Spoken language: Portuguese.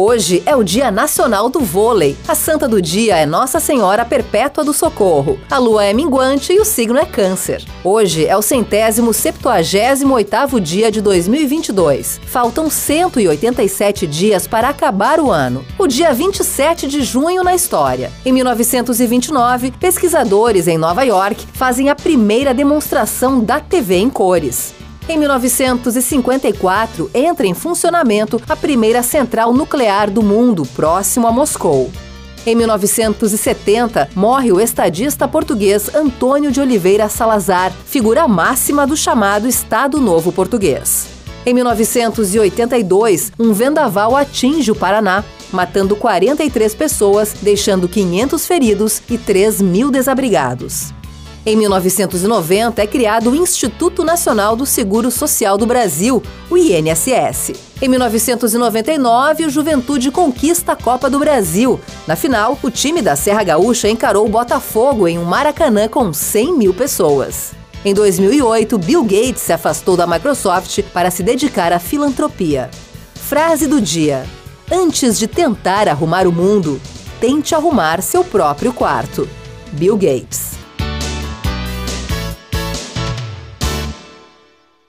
Hoje é o Dia Nacional do Vôlei. A santa do dia é Nossa Senhora Perpétua do Socorro. A lua é minguante e o signo é Câncer. Hoje é o centésimo septuagésimo oitavo dia de 2022. Faltam 187 dias para acabar o ano. O dia 27 de junho na história. Em 1929, pesquisadores em Nova York fazem a primeira demonstração da TV em cores. Em 1954, entra em funcionamento a primeira central nuclear do mundo, próximo a Moscou. Em 1970, morre o estadista português Antônio de Oliveira Salazar, figura máxima do chamado Estado Novo Português. Em 1982, um vendaval atinge o Paraná, matando 43 pessoas, deixando 500 feridos e 3 mil desabrigados. Em 1990 é criado o Instituto Nacional do Seguro Social do Brasil, o INSS. Em 1999, o Juventude conquista a Copa do Brasil. Na final, o time da Serra Gaúcha encarou o Botafogo em um Maracanã com 100 mil pessoas. Em 2008, Bill Gates se afastou da Microsoft para se dedicar à filantropia. Frase do dia: Antes de tentar arrumar o mundo, tente arrumar seu próprio quarto. Bill Gates.